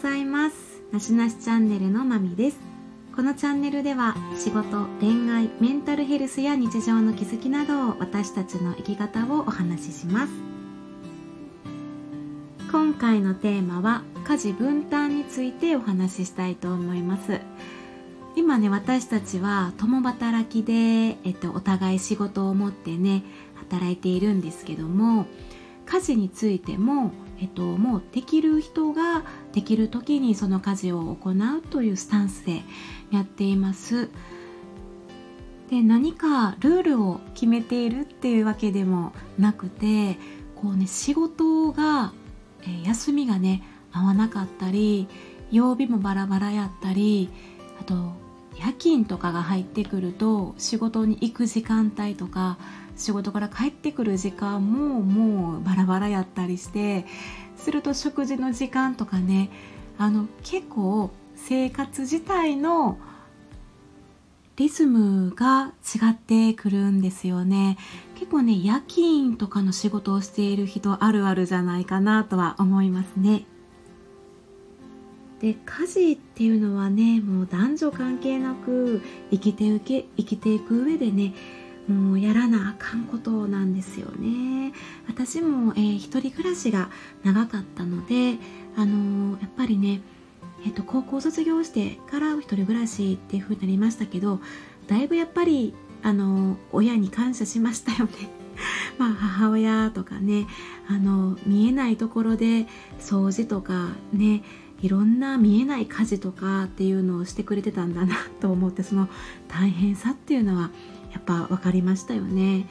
ざいます。なしなしチャンネルのまみです。このチャンネルでは仕事恋愛メンタルヘルスや日常の気づきなどを私たちの生き方をお話しします。今回のテーマは家事分担についてお話ししたいと思います。今ね私たちは共働きで、えっと、お互い仕事を持ってね働いているんですけども家事についても、えっと、もうできる人ができる時にその家事を行うというスタンスでやっています。で何かルールを決めているっていうわけでもなくてこうね仕事が、えー、休みがね合わなかったり曜日もバラバラやったりあと夜勤とかが入ってくると仕事に行く時間帯とか仕事から帰ってくる時間ももうバラバラやったりしてすると食事の時間とかねあの結構生活自体のリズムが違ってくるんですよね。結構ね夜勤とかの仕事をしている人あるあるじゃないかなとは思いますね。で家事っていうのはねもう男女関係なく生きていけ生きていく上でねもうやらなあかんことなんですよね私も、えー、一人暮らしが長かったのであのー、やっぱりねえっと、高校卒業してから一人暮らしっていう風になりましたけどだいぶやっぱりあの親に感謝しましたよね。まあ母親とかねあの見えないところで掃除とかねいろんな見えない家事とかっていうのをしてくれてたんだなと思ってその大変さっていうのはやっぱ分かりましたよね。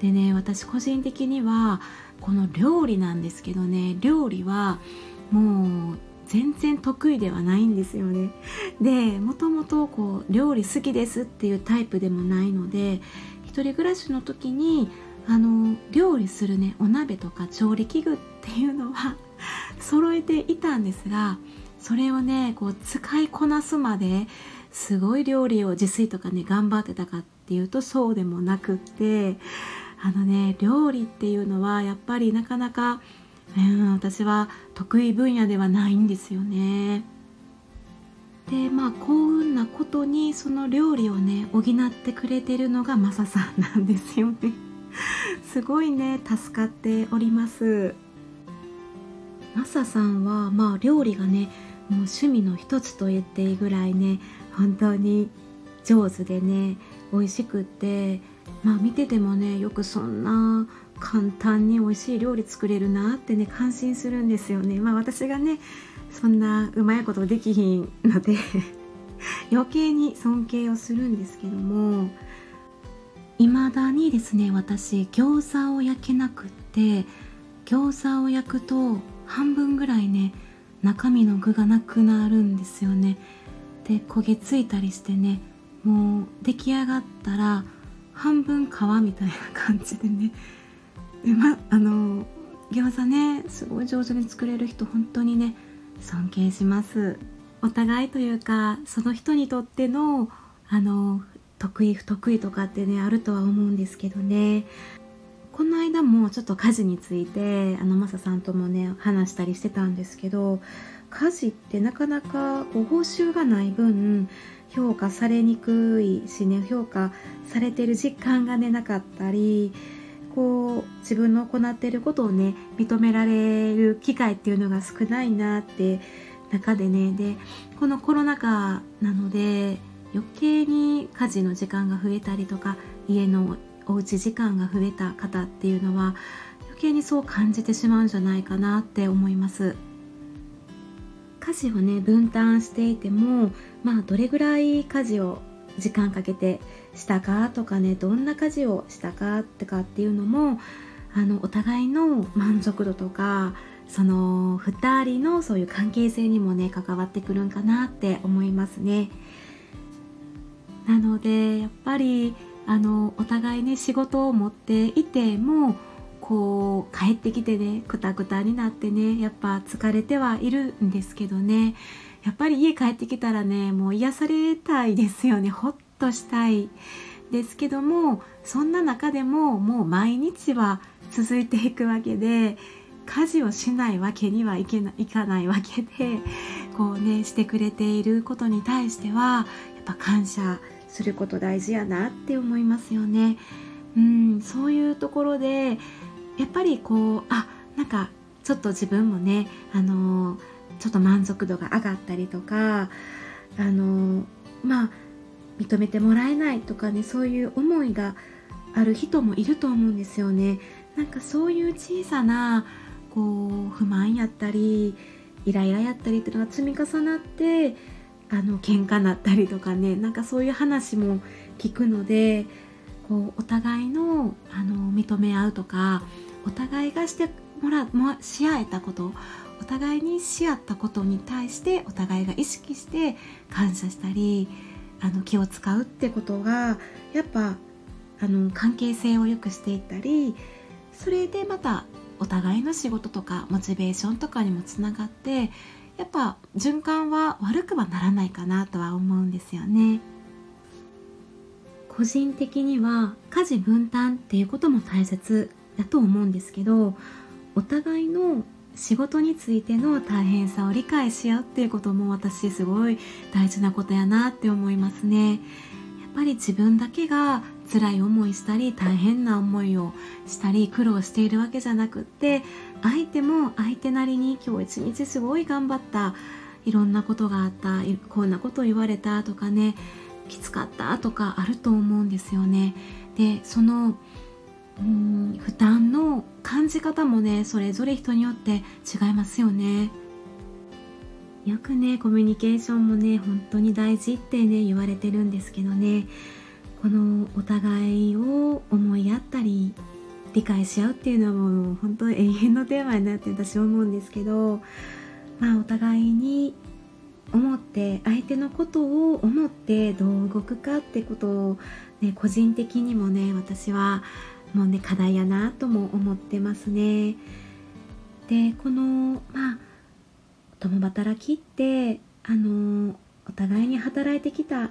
でね私個人的にはこの料理なんですけどね料理はもう全然得意ではないんですよね。でもともとこう料理好きですっていうタイプでもないので一人暮らしの時にあの料理するねお鍋とか調理器具っていうのは揃えていたんですがそれをねこう使いこなすまですごい料理を自炊とかね頑張ってたかっていうとそうでもなくってあのね料理っていうのはやっぱりなかなか、うん、私は得意分野ではないんですよね。でまあ幸運なことにその料理をね補ってくれてるのがマサさんなんですよね。すごいね助かっております。マサさんはまあ料理がねもう趣味の一つと言っていいぐらいね本当に上手でね美味しくってまあ見ててもねよくそんな簡単に美味しい料理作れるなってね感心するんですよね。まあ私がねそんなうまいことできひんので 余計に尊敬をするんですけども未だにですね私餃子を焼けなくって餃子を焼くと半分ぐらいね中身の具がなくなるんですよね。で焦げついたりしてねもう出来上がったら半分皮みたいな感じでね。でまあの餃子ねすごい上手に作れる人本当にね尊敬します。お互いというかその人にとってのあの得意不得意とかってねあるとは思うんですけどね。この間もちょっと家事についてあのマサさんともね話したりしてたんですけど家事ってなかなかこう報酬がない分評価されにくいしね評価されてる実感がねなかったりこう自分の行っていることをね認められる機会っていうのが少ないなって中でねでこのコロナ禍なので余計に家事の時間が増えたりとか家のおうち時間が増えた方っていうのは余計にそう感じてしまうんじゃないかなって思います。家事をね分担していてもまあどれぐらい家事を時間かけてしたかとかねどんな家事をしたかってかっていうのもあのお互いの満足度とかその2人のそういう関係性にもね関わってくるんかなって思いますね。なのでやっぱりあのお互いね仕事を持っていてもこう帰ってきてねくたくたになってねやっぱ疲れてはいるんですけどねやっぱり家帰ってきたらねもう癒されたいですよねほっとしたいですけどもそんな中でももう毎日は続いていくわけで家事をしないわけにはいけないかないわけでこうねしてくれていることに対してはやっぱ感謝すること大事やなって思いますよね。うんそういうところでやっぱりこうあなんかちょっと自分もねあのちょっと満足度が上がったりとかあのまあ認めてもらえないとかねそういう思いがある人もいると思うんですよね。なんかそういう小さなこう不満やったりイライラやったりっていうのが積み重なってあの喧嘩なったりとかねなんかそういう話も聞くのでこうお互いのあの認め合うとかお互いがしてもらもし合えたことお互いにし合ったことに対してお互いが意識して感謝したりあの気を使うってことがやっぱあの関係性を良くしていったりそれでまたお互いの仕事とかモチベーションとかにもつながってやっぱ循環は悪くはならないかなとは思うんですよね。個人的には家事分担っていうことも大切だと思うんですけどお互いの仕事についての大変さを理解し合うっていうことも私すごい大事なことやなって思いますね。やっぱり自分だけが辛い思いしたり大変な思いをしたり苦労しているわけじゃなくって相手も相手なりに今日一日すごい頑張ったいろんなことがあったこんなこと言われたとかねきつかったとかあると思うんですよね。でそのうん負担の感じ方もねそれぞれ人によって違いますよね。よくねコミュニケーションもね本当に大事ってね言われてるんですけどねこのお互いを思いやったり理解し合うっていうのはもう本当永遠のテーマになって私は思うんですけどまあお互いに思って相手のことを思ってどう動くかってことを、ね、個人的にもね私はもうね課題やなとも思ってますね。でこのまあ共働きってあのお互いに働いてきた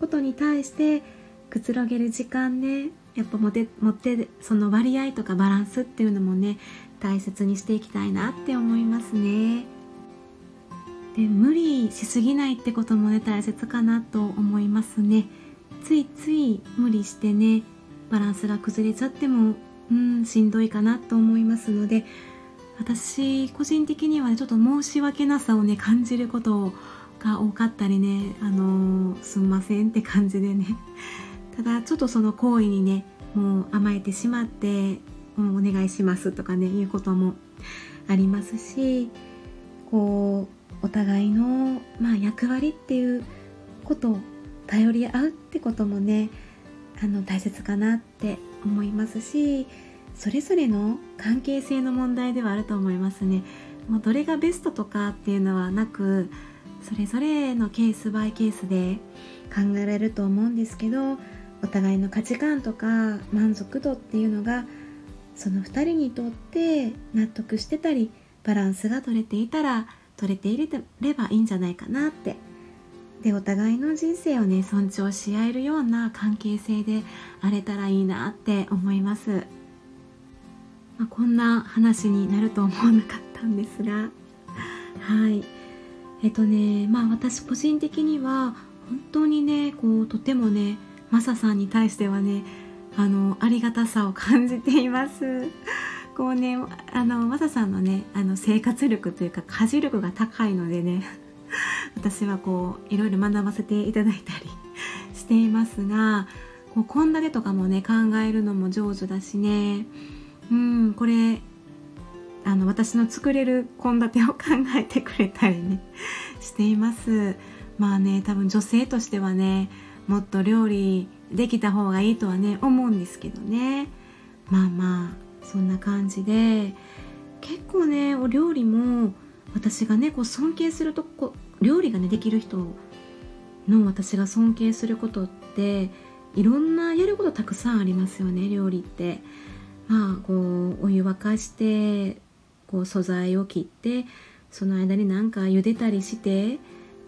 ことに対してくつろげる時間ねやっぱ持て持ってその割合とかバランスっていうのもね大切にしていきたいなって思いますねで無理しすぎないってこともね大切かなと思いますねついつい無理してねバランスが崩れちゃってもうんしんどいかなと思いますので私個人的には、ね、ちょっと申し訳なさをね感じることが多かったりねあのー、すんませんって感じでね。ただちょっとその行為にねもう甘えてしまってもうお願いしますとかねいうこともありますしこうお互いの、まあ、役割っていうことを頼り合うってこともねあの大切かなって思いますしそれぞれの関係性の問題ではあると思いますね。もうどれがベストとかっていうのはなくそれぞれのケースバイケースで考えられると思うんですけどお互いの価値観とか満足度っていうのがその2人にとって納得してたりバランスが取れていたら取れていればいいんじゃないかなってでお互いの人生をね尊重し合えるような関係性であれたらいいなって思います、まあ、こんな話になると思わなかったんですが。はい。えっとねまあ私個人的には本当にねこうとてもねマサさんに対してはねあのありがたさを感じています。こうねあのマサさんのねあの生活力というか家事力が高いのでね。私はこういろいろ学ばせていただいたり していますが献立とかもね考えるのも上手だしね。うんこれあの私の作れる献立を考えてくれたりね しています。まあね多分女性としてはねもっと料理できた方がいいとはね思うんですけどね。まあまあそんな感じで結構ねお料理も私がねこう尊敬するとこ料理がねできる人の私が尊敬することっていろんなやることたくさんありますよね料理って。まあこうお湯沸かしてこう素材を切ってその間になんか茹でたりして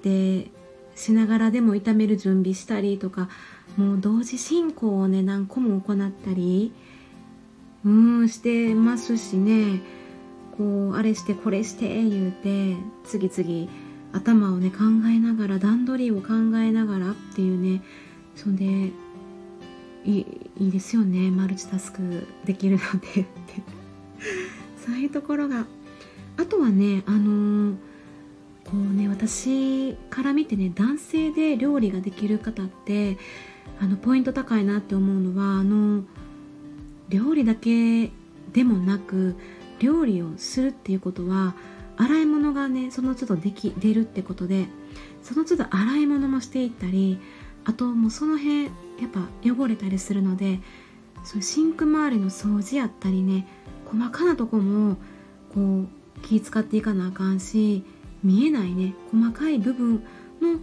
でしながらでも炒める準備したりとかもう同時進行をね何個も行ったりうんしてますしねこうあれしてこれして言うて次々頭をね考えながら段取りを考えながらっていうねそんでいいいですよね。マルチタスクできるので そういうところが。あとはねあのー、こうね私から見てね男性で料理ができる方ってあのポイント高いなって思うのはあの料理だけでもなく料理をするっていうことは洗い物がねその都度でき出るってことでその都度洗い物もしていったりあともうその辺やっぱ汚れたりするのでそうシンク周りの掃除やったりね細かなとこもこう気使っていかなあかんし見えないね細かい部分の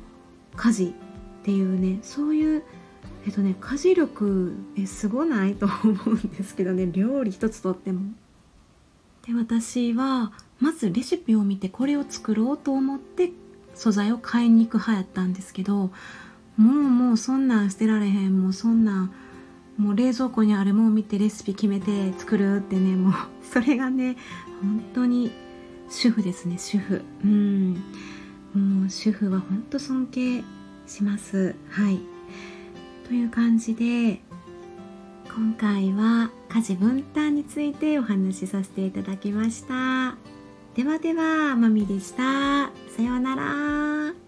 家事っていうねそういうえっとね家事力えすごないと思うんですけどね料理一つとっても。で私はまずレシピを見てこれを作ろうと思って素材を買いに行く派やったんですけどもうもうそんなん捨てられへんもうそんなんもう冷蔵庫にあるもん見てレシピ決めて作るってねもうそれがね本当に主婦ですね主婦。うん。もう主婦は本当尊敬します。はい。という感じで今回は家事分担についてお話しさせていただきました。ではではまみでした。さようなら。